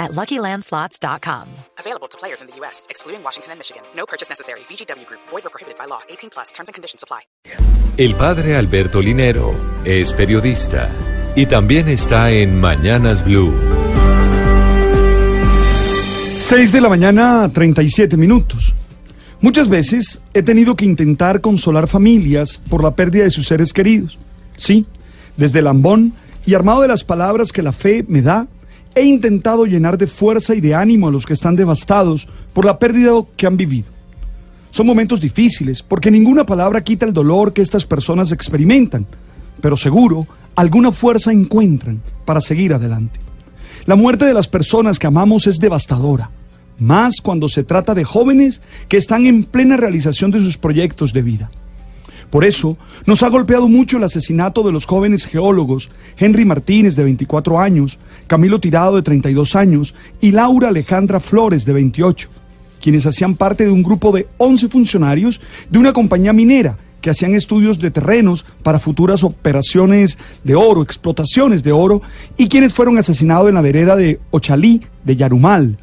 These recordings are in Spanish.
at LuckyLandSlots.com. Available to players in the U.S., excluding Washington and Michigan. No purchase necessary. VGW Group. Void or prohibited by law. 18 plus. Terms and conditions apply. El padre Alberto Linero es periodista y también está en Mañanas Blue. 6 de la mañana, 37 minutos. Muchas veces he tenido que intentar consolar familias por la pérdida de sus seres queridos. Sí, desde Lambón y armado de las palabras que la fe me da, he intentado llenar de fuerza y de ánimo a los que están devastados por la pérdida que han vivido. Son momentos difíciles porque ninguna palabra quita el dolor que estas personas experimentan, pero seguro alguna fuerza encuentran para seguir adelante. La muerte de las personas que amamos es devastadora, más cuando se trata de jóvenes que están en plena realización de sus proyectos de vida. Por eso, nos ha golpeado mucho el asesinato de los jóvenes geólogos Henry Martínez, de 24 años, Camilo Tirado, de 32 años, y Laura Alejandra Flores, de 28, quienes hacían parte de un grupo de 11 funcionarios de una compañía minera que hacían estudios de terrenos para futuras operaciones de oro, explotaciones de oro, y quienes fueron asesinados en la vereda de Ochalí, de Yarumal.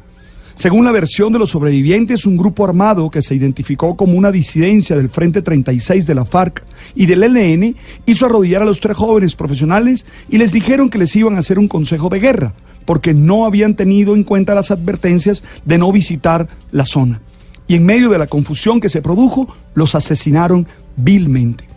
Según la versión de los sobrevivientes, un grupo armado que se identificó como una disidencia del Frente 36 de la FARC y del ELN hizo arrodillar a los tres jóvenes profesionales y les dijeron que les iban a hacer un consejo de guerra porque no habían tenido en cuenta las advertencias de no visitar la zona. Y en medio de la confusión que se produjo, los asesinaron vilmente.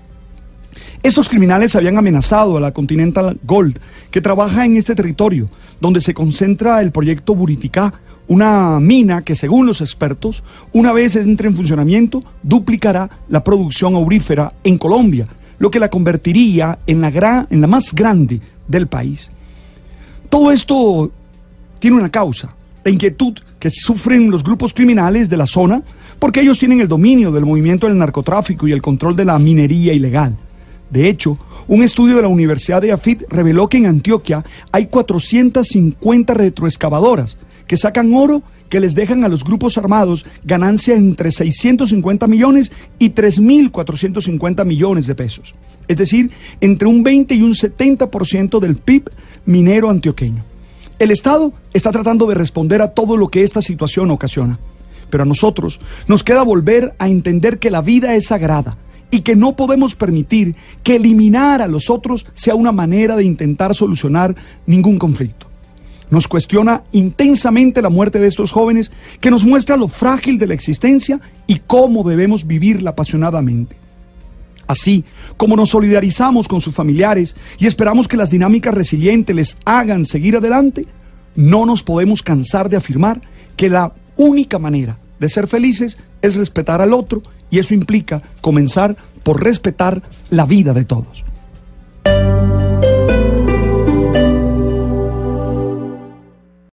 Estos criminales habían amenazado a la Continental Gold, que trabaja en este territorio, donde se concentra el proyecto Buriticá, una mina que, según los expertos, una vez entre en funcionamiento, duplicará la producción aurífera en Colombia, lo que la convertiría en la, más grande del país. Todo esto tiene una causa, la inquietud que sufren los grupos criminales de la zona, porque ellos tienen el dominio del movimiento del narcotráfico y el control de la minería ilegal. De hecho, un estudio de la Universidad de Afit reveló que en Antioquia hay 450 retroexcavadoras que sacan oro que les dejan a los grupos armados ganancia entre 650 millones y 3.450 millones de pesos. Es decir, entre un 20 y un 70% del PIB minero antioqueño. El Estado está tratando de responder a todo lo que esta situación ocasiona. Pero a nosotros nos queda volver a entender que la vida es sagrada y que no podemos permitir que eliminar a los otros sea una manera de intentar solucionar ningún conflicto. Nos cuestiona intensamente la muerte de estos jóvenes que nos muestra lo frágil de la existencia y cómo debemos vivirla apasionadamente. Así como nos solidarizamos con sus familiares y esperamos que las dinámicas resilientes les hagan seguir adelante, no nos podemos cansar de afirmar que la única manera de ser felices es respetar al otro y eso implica comenzar por respetar la vida de todos.